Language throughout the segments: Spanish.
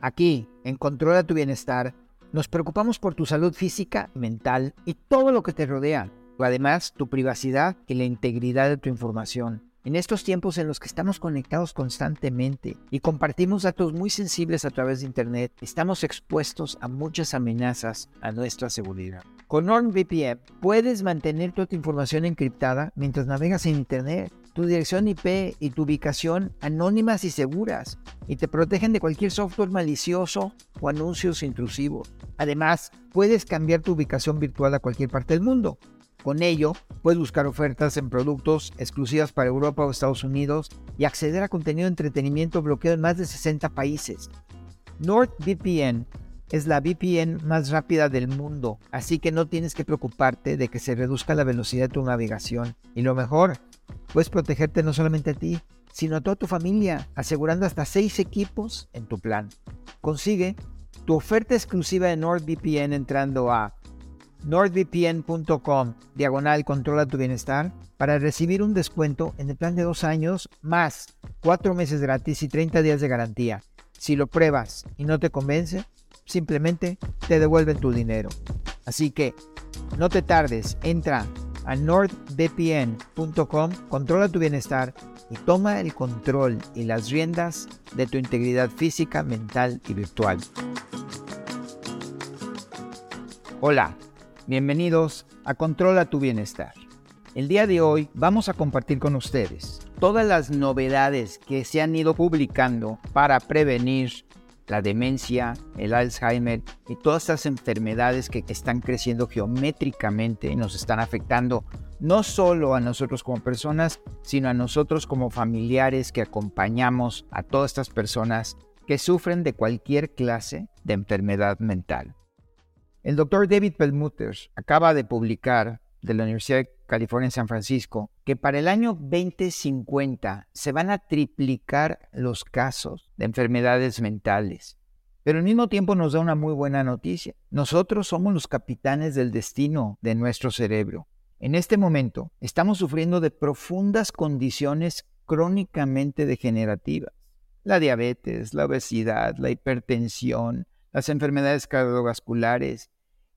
Aquí, en Controla tu Bienestar, nos preocupamos por tu salud física, mental y todo lo que te rodea. Además, tu privacidad y la integridad de tu información. En estos tiempos en los que estamos conectados constantemente y compartimos datos muy sensibles a través de Internet, estamos expuestos a muchas amenazas a nuestra seguridad. Con NordVPN puedes mantener toda tu información encriptada mientras navegas en Internet, tu dirección IP y tu ubicación anónimas y seguras, y te protegen de cualquier software malicioso o anuncios intrusivos. Además, puedes cambiar tu ubicación virtual a cualquier parte del mundo con ello, puedes buscar ofertas en productos exclusivas para Europa o Estados Unidos y acceder a contenido de entretenimiento bloqueado en más de 60 países. NordVPN es la VPN más rápida del mundo, así que no tienes que preocuparte de que se reduzca la velocidad de tu navegación. Y lo mejor, puedes protegerte no solamente a ti, sino a toda tu familia, asegurando hasta 6 equipos en tu plan. Consigue tu oferta exclusiva de NordVPN entrando a nordvpn.com diagonal controla tu bienestar para recibir un descuento en el plan de dos años más cuatro meses gratis y 30 días de garantía. Si lo pruebas y no te convence, simplemente te devuelven tu dinero. Así que no te tardes, entra a nordvpn.com, controla tu bienestar y toma el control y las riendas de tu integridad física, mental y virtual. Hola. Bienvenidos a Controla tu Bienestar. El día de hoy vamos a compartir con ustedes todas las novedades que se han ido publicando para prevenir la demencia, el Alzheimer y todas estas enfermedades que están creciendo geométricamente y nos están afectando no solo a nosotros como personas, sino a nosotros como familiares que acompañamos a todas estas personas que sufren de cualquier clase de enfermedad mental. El doctor David Perlmutter acaba de publicar de la Universidad California San Francisco que para el año 2050 se van a triplicar los casos de enfermedades mentales. Pero al mismo tiempo nos da una muy buena noticia. Nosotros somos los capitanes del destino de nuestro cerebro. En este momento estamos sufriendo de profundas condiciones crónicamente degenerativas. La diabetes, la obesidad, la hipertensión, las enfermedades cardiovasculares,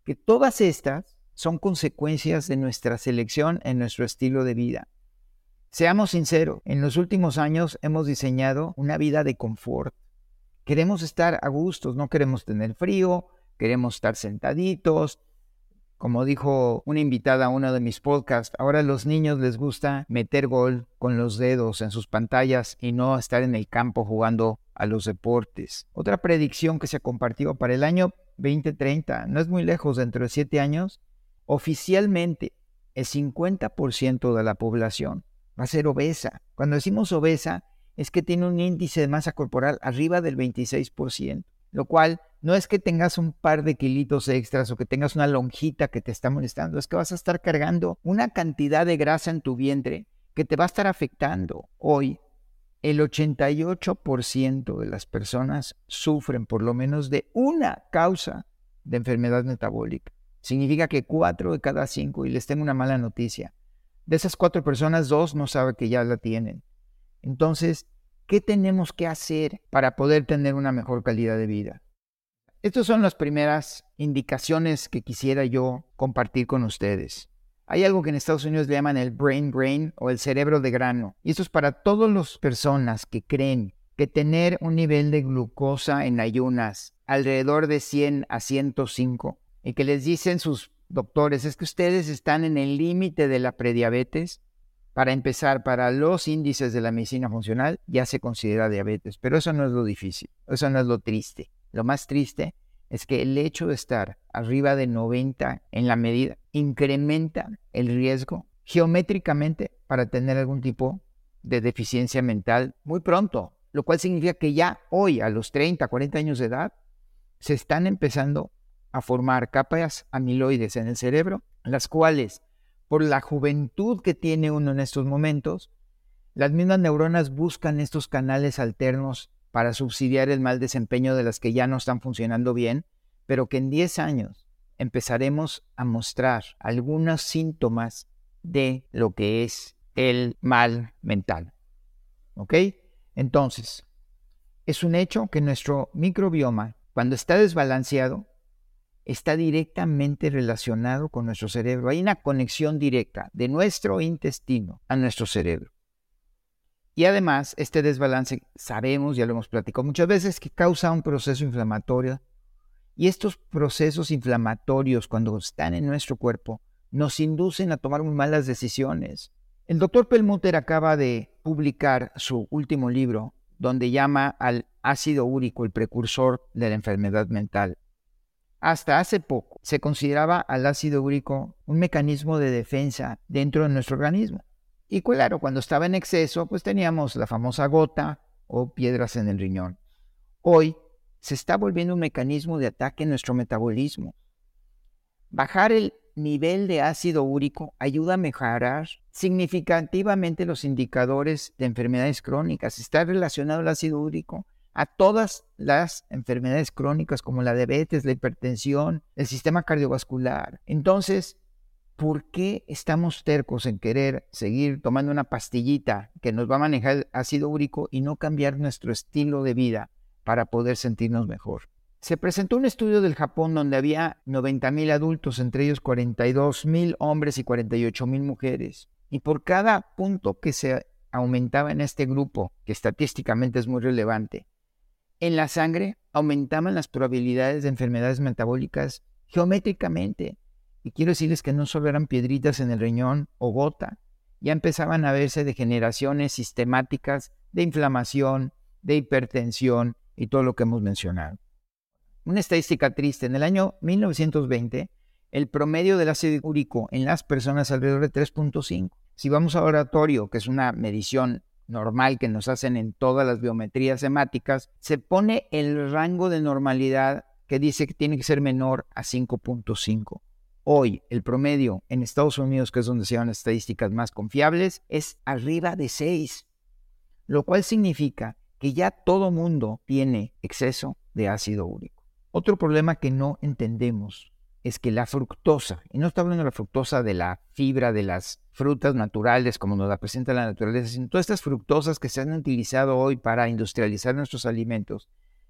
que todas estas son consecuencias de nuestra selección en nuestro estilo de vida. Seamos sinceros, en los últimos años hemos diseñado una vida de confort. Queremos estar a gustos, no queremos tener frío, queremos estar sentaditos. Como dijo una invitada a uno de mis podcasts, ahora a los niños les gusta meter gol con los dedos en sus pantallas y no estar en el campo jugando a los deportes. Otra predicción que se ha compartido para el año 2030, no es muy lejos, dentro de siete años, oficialmente el 50% de la población va a ser obesa. Cuando decimos obesa, es que tiene un índice de masa corporal arriba del 26%, lo cual no es que tengas un par de kilitos extras o que tengas una lonjita que te está molestando, es que vas a estar cargando una cantidad de grasa en tu vientre que te va a estar afectando. Hoy el 88% de las personas sufren por lo menos de una causa de enfermedad metabólica. Significa que cuatro de cada cinco, y les tengo una mala noticia, de esas cuatro personas, dos no saben que ya la tienen. Entonces, ¿qué tenemos que hacer para poder tener una mejor calidad de vida? Estas son las primeras indicaciones que quisiera yo compartir con ustedes. Hay algo que en Estados Unidos le llaman el brain brain o el cerebro de grano. Y esto es para todas las personas que creen que tener un nivel de glucosa en ayunas alrededor de 100 a 105 y que les dicen sus doctores es que ustedes están en el límite de la prediabetes. Para empezar, para los índices de la medicina funcional ya se considera diabetes, pero eso no es lo difícil, eso no es lo triste. Lo más triste es que el hecho de estar arriba de 90 en la medida incrementa el riesgo geométricamente para tener algún tipo de deficiencia mental muy pronto, lo cual significa que ya hoy, a los 30, 40 años de edad, se están empezando a formar capas amiloides en el cerebro, las cuales, por la juventud que tiene uno en estos momentos, las mismas neuronas buscan estos canales alternos para subsidiar el mal desempeño de las que ya no están funcionando bien, pero que en 10 años empezaremos a mostrar algunos síntomas de lo que es el mal mental. ¿Ok? Entonces, Es un hecho que nuestro microbioma, cuando está desbalanceado, está directamente relacionado con nuestro cerebro. Hay una conexión directa de nuestro intestino a nuestro cerebro. Y además, este desbalance, sabemos, ya lo hemos platicado muchas veces, que causa un proceso inflamatorio. Y estos procesos inflamatorios, cuando están en nuestro cuerpo, nos inducen a tomar muy malas decisiones. El doctor Pelmuter acaba de publicar su último libro, donde llama al ácido úrico el precursor de la enfermedad mental. Hasta hace poco se consideraba al ácido úrico un mecanismo de defensa dentro de nuestro organismo. Y claro, cuando estaba en exceso, pues teníamos la famosa gota o piedras en el riñón. Hoy se está volviendo un mecanismo de ataque en nuestro metabolismo. Bajar el nivel de ácido úrico ayuda a mejorar significativamente los indicadores de enfermedades crónicas. Está relacionado el ácido úrico a todas las enfermedades crónicas como la diabetes, la hipertensión, el sistema cardiovascular. Entonces, ¿por qué estamos tercos en querer seguir tomando una pastillita que nos va a manejar el ácido úrico y no cambiar nuestro estilo de vida para poder sentirnos mejor? Se presentó un estudio del Japón donde había 90.000 adultos, entre ellos 42.000 hombres y 48.000 mujeres. Y por cada punto que se aumentaba en este grupo, que estadísticamente es muy relevante, en la sangre aumentaban las probabilidades de enfermedades metabólicas geométricamente. Y quiero decirles que no solo eran piedritas en el riñón o gota, ya empezaban a verse degeneraciones sistemáticas de inflamación, de hipertensión y todo lo que hemos mencionado. Una estadística triste, en el año 1920, el promedio del ácido úrico en las personas alrededor de 3.5. Si vamos a oratorio, que es una medición normal que nos hacen en todas las biometrías hemáticas, se pone el rango de normalidad que dice que tiene que ser menor a 5.5. Hoy el promedio en Estados Unidos, que es donde se llevan las estadísticas más confiables, es arriba de 6, lo cual significa que ya todo mundo tiene exceso de ácido úrico. Otro problema que no entendemos es que la fructosa, y no está hablando de la fructosa de la fibra de las frutas naturales como nos la presenta la naturaleza, sino todas estas fructosas que se han utilizado hoy para industrializar nuestros alimentos,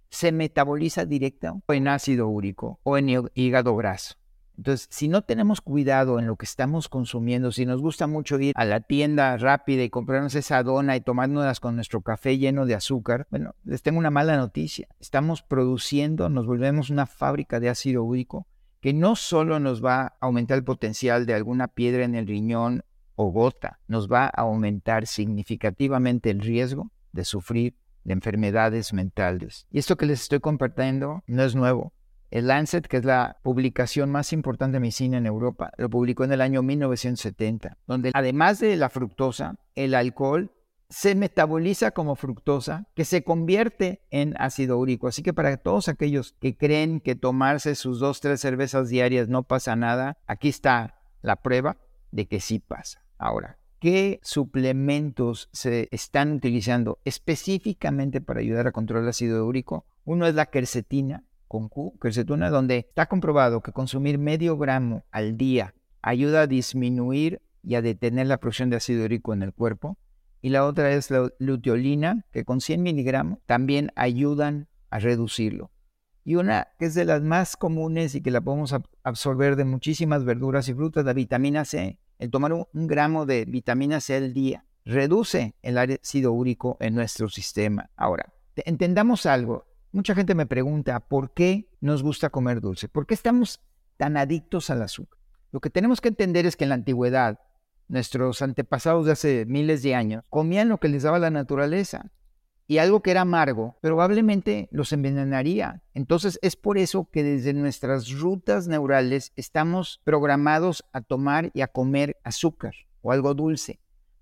se metaboliza directo en ácido úrico o en hígado graso. Entonces, si no tenemos cuidado en lo que estamos consumiendo, si nos gusta mucho ir a la tienda rápida y comprarnos esa dona y tomárnoslas con nuestro café lleno de azúcar, bueno, les tengo una mala noticia. Estamos produciendo, nos volvemos una fábrica de ácido úrico que no solo nos va a aumentar el potencial de alguna piedra en el riñón o gota, nos va a aumentar significativamente el riesgo de sufrir de enfermedades mentales. Y esto que les estoy compartiendo no es nuevo. El Lancet, que es la publicación más importante de medicina en Europa, lo publicó en el año 1970, donde además de la fructosa, el alcohol se metaboliza como fructosa, que se convierte en ácido úrico. Así que para todos aquellos que creen que tomarse sus dos, tres cervezas diarias no pasa nada, aquí está la prueba de que sí pasa. Ahora, ¿qué suplementos se están utilizando específicamente para ayudar a controlar el ácido úrico? Uno es la quercetina con Q, quercetina, donde está comprobado que consumir medio gramo al día ayuda a disminuir y a detener la producción de ácido úrico en el cuerpo y la otra es la luteolina, que con 100 miligramos también ayudan a reducirlo. Y una que es de las más comunes y que la podemos absorber de muchísimas verduras y frutas, la vitamina C. El tomar un, gramo de vitamina C al día reduce el ácido úrico en nuestro sistema. Ahora, entendamos algo. Mucha gente me pregunta por qué nos gusta comer dulce, por qué estamos tan adictos al azúcar. Lo que tenemos que entender es que en la antigüedad nuestros antepasados de hace miles de años, comían lo que les daba la naturaleza. Y algo que era amargo, probablemente los envenenaría. Entonces es por eso que desde nuestras rutas neurales estamos programados a tomar y a comer azúcar o algo dulce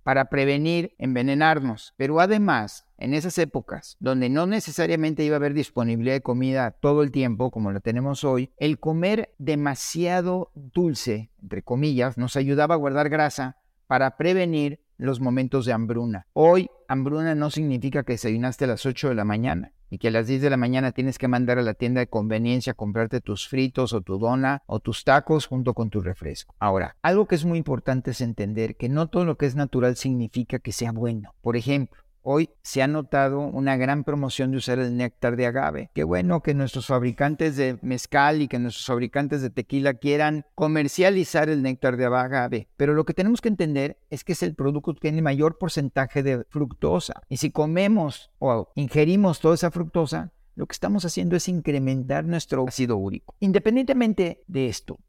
para prevenir envenenarnos. Pero además, en esas épocas donde no necesariamente iba a haber disponibilidad de comida todo el tiempo como lo tenemos hoy, el comer demasiado dulce, entre comillas, nos ayudaba a guardar grasa para prevenir los momentos de hambruna. Hoy, hambruna no significa que desayunaste a las 8 de la mañana y que a las 10 de la mañana tienes que mandar a la tienda de conveniencia a comprarte tus fritos o tu dona o tus tacos junto con tu refresco. Ahora, algo que es muy importante es entender que no todo lo que es natural significa que sea bueno. Por ejemplo, Hoy se ha notado una gran promoción de usar el néctar de agave. Qué bueno que nuestros fabricantes de mezcal y que nuestros fabricantes de tequila quieran comercializar el néctar de agave. Pero lo que tenemos que entender es que es el producto que tiene mayor porcentaje de fructosa. Y si comemos o ingerimos toda esa fructosa, lo que estamos haciendo es incrementar nuestro ácido úrico. Independientemente de esto,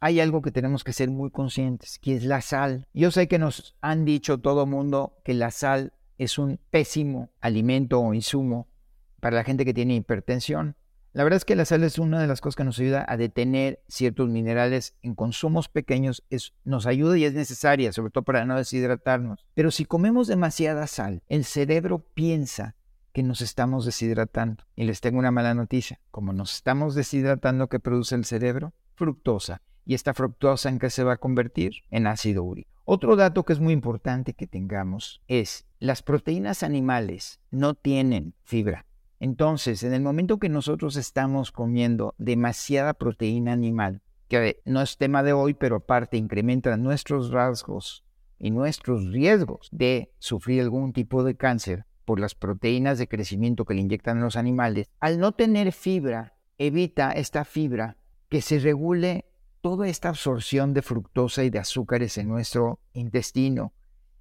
hay algo que tenemos que ser muy conscientes, que es la sal. Yo sé que nos han dicho todo mundo que la sal es un pésimo alimento o insumo para la gente que tiene hipertensión. La verdad es que la sal es una de las cosas que nos ayuda a detener ciertos minerales en consumos pequeños, es, nos ayuda y es necesaria, sobre todo para no deshidratarnos. Pero si comemos demasiada sal, el cerebro piensa que nos estamos deshidratando. Y les tengo una mala noticia. Como nos estamos deshidratando, ¿qué produce el cerebro? Fructosa. ¿Y esta fructosa en qué se va a convertir? En ácido úrico. Otro dato que es muy importante que tengamos es las proteínas animales no tienen fibra. Entonces, en el momento que nosotros estamos comiendo demasiada proteína animal, que no es tema de hoy, pero aparte incrementa nuestros rasgos y nuestros riesgos de sufrir algún tipo de cáncer por las proteínas de crecimiento que le inyectan los animales, al no tener fibra, evita esta fibra que se regule toda esta absorción de fructosa y de azúcares en nuestro intestino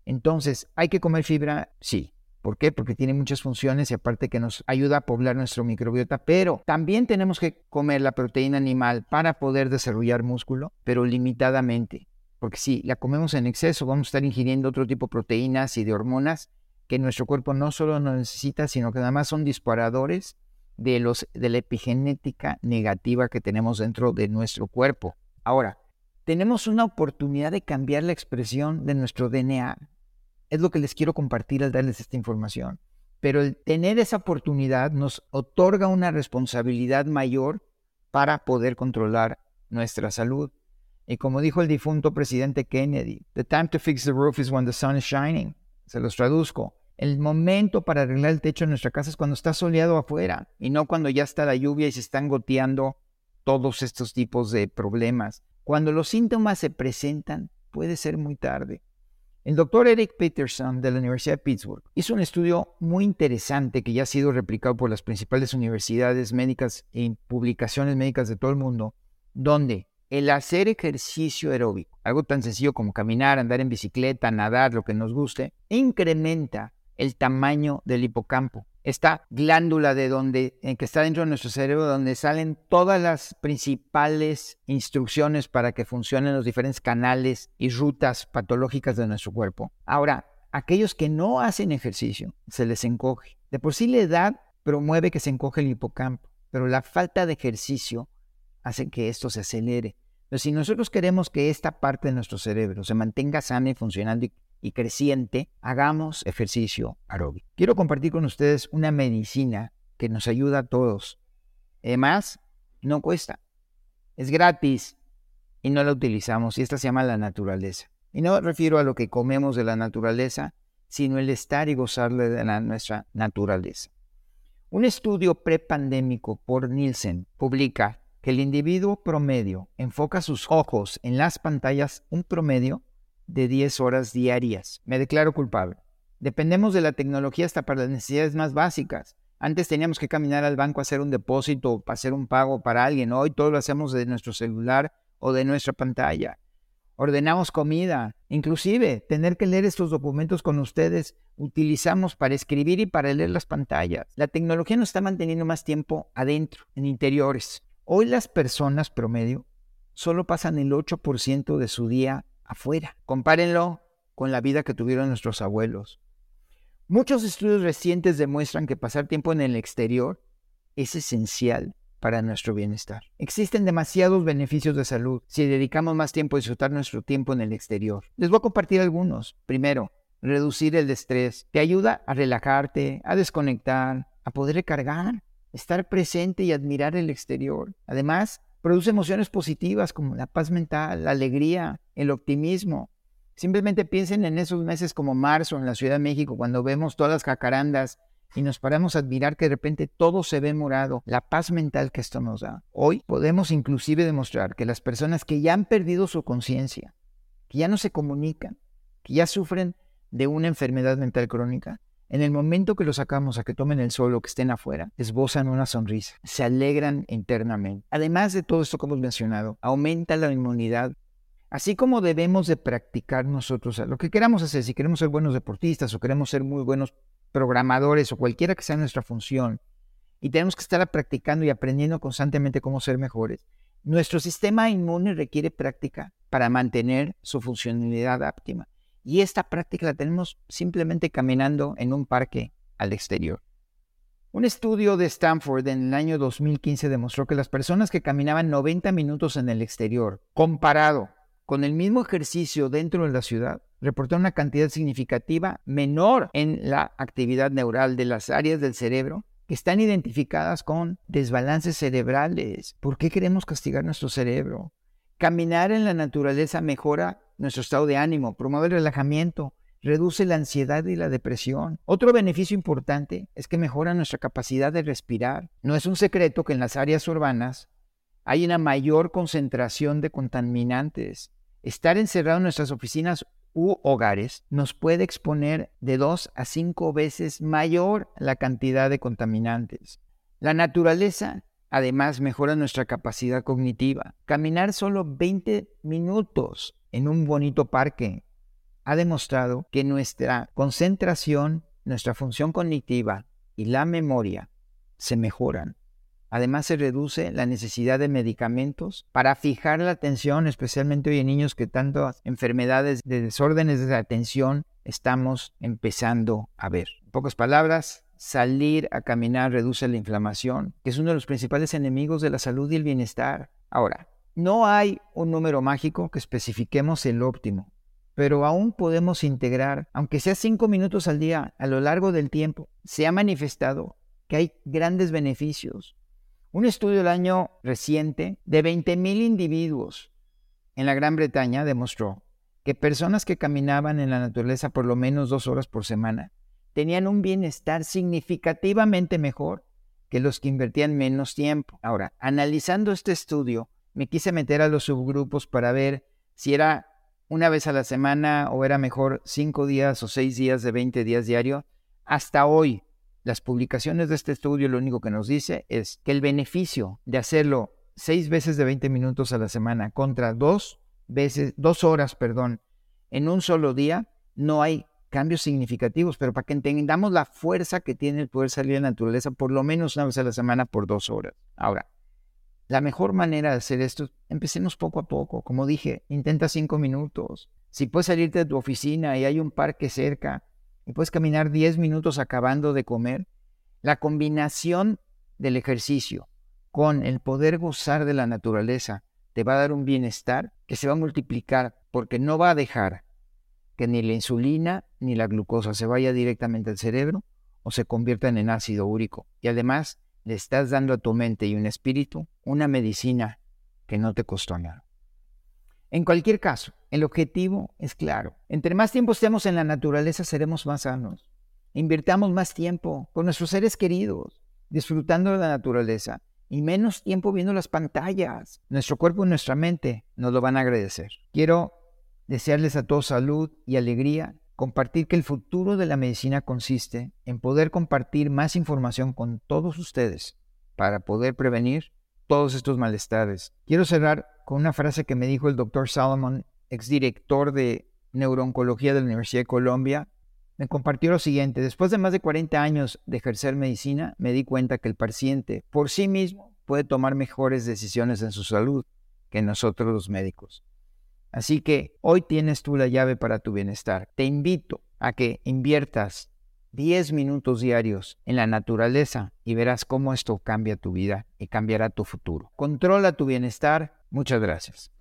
entonces, ¿hay que comer fibra? Sí. ¿Por qué? Porque tiene muchas funciones y aparte que nos ayuda a poblar nuestro microbiota, pero también tenemos que comer la proteína animal para poder desarrollar músculo, pero limitadamente. Porque si la comemos en exceso, vamos a estar ingiriendo otro tipo de proteínas y de hormonas que nuestro cuerpo no solo no necesita, sino que además son disparadores de, los, de la epigenética negativa que tenemos dentro de nuestro cuerpo. Ahora, tenemos una oportunidad de cambiar la expresión de nuestro DNA es lo que les quiero compartir al darles esta información. Pero el tener esa oportunidad nos otorga una responsabilidad mayor para poder controlar nuestra salud. Y como dijo el difunto presidente Kennedy, the time to fix the roof is when the sun is shining. Se los traduzco. El momento para arreglar el techo de nuestra casa es cuando está soleado afuera y no cuando ya está la lluvia y se están goteando todos estos tipos de problemas. Cuando los síntomas se presentan, puede ser muy tarde. El doctor Eric Peterson de la Universidad de Pittsburgh hizo un estudio muy interesante que ya ha sido replicado por las principales universidades médicas y publicaciones médicas de todo el mundo, donde el hacer ejercicio aeróbico, algo tan sencillo como caminar, andar en bicicleta, nadar, lo que nos guste, incrementa el tamaño del hipocampo esta glándula de donde, que está dentro de nuestro cerebro, donde salen todas las principales instrucciones para que funcionen los diferentes canales y rutas patológicas de nuestro cuerpo. Ahora, aquellos que no hacen ejercicio, se les encoge. De por sí la edad promueve que se encoge el hipocampo, pero la falta de ejercicio hace que esto se acelere. Pero si nosotros queremos que esta parte de nuestro cerebro se mantenga sana y funcionando y y creciente, hagamos ejercicio aeróbico. Quiero compartir con ustedes una medicina que nos ayuda a todos. Además, no cuesta. Es gratis y no la utilizamos y esta se llama la naturaleza. Y no refiero a lo que comemos de la naturaleza, sino el estar y gozarle de la, nuestra naturaleza. Un estudio prepandémico por Nielsen publica que el individuo promedio enfoca sus ojos en las pantallas un promedio de 10 horas diarias. Me declaro culpable. Dependemos de la tecnología hasta para las necesidades más básicas. Antes teníamos que caminar al banco a hacer un depósito o hacer un pago para alguien. Hoy todo lo hacemos de nuestro celular o de nuestra pantalla. Ordenamos comida. Inclusive, tener que leer estos documentos con ustedes utilizamos para escribir y para leer las pantallas. La tecnología nos está manteniendo más tiempo adentro, en interiores. Hoy las personas promedio solo pasan el 8% de su día afuera. Compárenlo con la vida que tuvieron nuestros abuelos. Muchos estudios recientes demuestran que pasar tiempo en el exterior es esencial para nuestro bienestar. Existen demasiados beneficios de salud si dedicamos más tiempo a disfrutar nuestro tiempo en el exterior. Les voy a compartir algunos. Primero, reducir el estrés. Te ayuda a relajarte, a desconectar, a poder recargar, estar presente y admirar el exterior. Además, Produce emociones positivas como la paz mental, la alegría, el optimismo. Simplemente piensen en esos meses como marzo en la Ciudad de México, cuando vemos todas las jacarandas y nos paramos a admirar que de repente todo se ve morado, la paz mental que esto nos da. Hoy podemos inclusive demostrar que las personas que ya han perdido su conciencia, que ya no se comunican, que ya sufren de una enfermedad mental crónica, En el momento que los sacamos a que tomen el sol o que estén afuera, esbozan una sonrisa, se alegran internamente. Además de todo esto que hemos mencionado, aumenta la inmunidad. Así como debemos de practicar nosotros lo que queramos hacer, si queremos ser buenos deportistas o queremos ser muy buenos programadores o cualquiera que sea nuestra función, y tenemos que estar practicando y aprendiendo constantemente cómo ser mejores, nuestro sistema inmune requiere práctica para mantener su funcionalidad óptima. Y esta práctica la tenemos simplemente caminando en un parque al exterior. Un estudio de Stanford en el año 2015 demostró que las personas que caminaban 90 minutos en el exterior, comparado con el mismo ejercicio dentro de la ciudad, reportaron una cantidad significativa menor en la actividad neural de las áreas del cerebro que están identificadas con desbalances cerebrales. ¿Por qué queremos castigar nuestro cerebro? Caminar en la naturaleza mejora nuestro estado de ánimo, promueve el relajamiento, reduce la ansiedad y la depresión. Otro beneficio importante es que mejora nuestra capacidad de respirar. No es un secreto que en las áreas urbanas hay una mayor concentración de contaminantes. Estar encerrado en nuestras oficinas u hogares nos puede exponer de dos a cinco veces mayor la cantidad de contaminantes. La naturaleza además mejora nuestra capacidad cognitiva. Caminar solo 20 minutos en un bonito parque ha demostrado que nuestra concentración, nuestra función cognitiva y la memoria se mejoran. Además se reduce la necesidad de medicamentos para fijar la atención, especialmente hoy en niños que tantas enfermedades de desórdenes de atención estamos empezando a ver. En pocas palabras, salir a caminar reduce la inflamación, que es uno de los principales enemigos de la salud y el bienestar. Ahora, no hay un número mágico que especifiquemos el óptimo, pero aún podemos integrar, aunque sea cinco minutos al día, a lo largo del tiempo, se ha manifestado que hay grandes beneficios un estudio del año reciente de 20.000 individuos en la Gran Bretaña demostró que personas que caminaban en la naturaleza por lo menos dos horas por semana tenían un bienestar significativamente mejor que los que invertían menos tiempo. Ahora, analizando este estudio, me quise meter a los subgrupos para ver si era una vez a la semana o era mejor cinco días o seis días de 20 días diario. Hasta hoy, las publicaciones de este estudio lo único que nos dice es que el beneficio de hacerlo seis veces de 20 minutos a la semana contra dos veces, dos horas, perdón, en un solo día, no hay cambios significativos, pero para que entendamos la fuerza que tiene el poder salir de la naturaleza por lo menos una vez a la semana por dos horas. Ahora, la mejor manera de hacer esto, empecemos poco a poco. Como dije, intenta cinco minutos. Si puedes salirte de tu oficina y hay un parque cerca, y puedes caminar 10 minutos acabando de comer, la combinación del ejercicio con el poder gozar de la naturaleza te va a dar un bienestar que se va a multiplicar porque no va a dejar que ni la insulina ni la glucosa se vaya directamente al cerebro o se conviertan en ácido úrico. Y además le estás dando a tu mente y un espíritu una medicina que no te costó nada. En cualquier caso, el objetivo es claro. Entre más tiempo estemos en la naturaleza, seremos más sanos. Invirtamos más tiempo con nuestros seres queridos, disfrutando de la naturaleza, y menos tiempo viendo las pantallas. Nuestro cuerpo y nuestra mente nos lo van a agradecer. Quiero desearles a todos salud y alegría, compartir que el futuro de la medicina consiste en poder compartir más información con todos ustedes para poder prevenir todos estos malestares. Quiero cerrar con una frase que me dijo el doctor Salomon, exdirector de neurooncología de la Universidad de Colombia. Me compartió lo siguiente, después de más de 40 años de ejercer medicina, me di cuenta que el paciente por sí mismo puede tomar mejores decisiones en su salud que nosotros los médicos. Así que hoy tienes tú la llave para tu bienestar. Te invito a que inviertas 10 minutos diarios en la naturaleza y verás cómo esto cambia tu vida y cambiará tu futuro. Controla tu bienestar Muchas gracias.